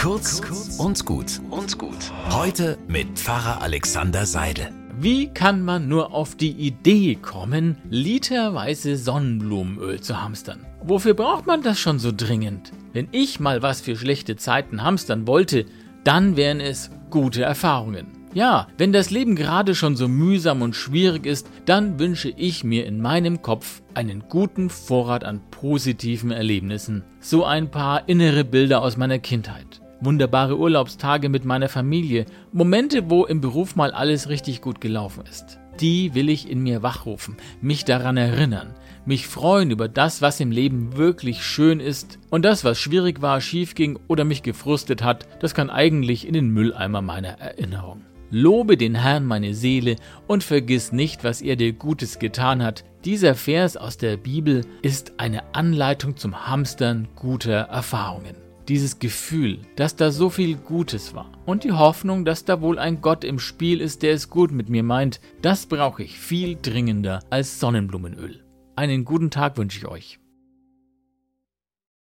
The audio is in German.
Kurz und gut und gut. Heute mit Pfarrer Alexander Seidel. Wie kann man nur auf die Idee kommen, literweise Sonnenblumenöl zu hamstern? Wofür braucht man das schon so dringend? Wenn ich mal was für schlechte Zeiten hamstern wollte, dann wären es gute Erfahrungen. Ja, wenn das Leben gerade schon so mühsam und schwierig ist, dann wünsche ich mir in meinem Kopf einen guten Vorrat an positiven Erlebnissen. So ein paar innere Bilder aus meiner Kindheit. Wunderbare Urlaubstage mit meiner Familie. Momente, wo im Beruf mal alles richtig gut gelaufen ist. Die will ich in mir wachrufen, mich daran erinnern, mich freuen über das, was im Leben wirklich schön ist und das, was schwierig war, schief ging oder mich gefrustet hat, das kann eigentlich in den Mülleimer meiner Erinnerung. Lobe den Herrn meine Seele und vergiss nicht, was er dir Gutes getan hat. Dieser Vers aus der Bibel ist eine Anleitung zum Hamstern guter Erfahrungen. Dieses Gefühl, dass da so viel Gutes war und die Hoffnung, dass da wohl ein Gott im Spiel ist, der es gut mit mir meint, das brauche ich viel dringender als Sonnenblumenöl. Einen guten Tag wünsche ich euch.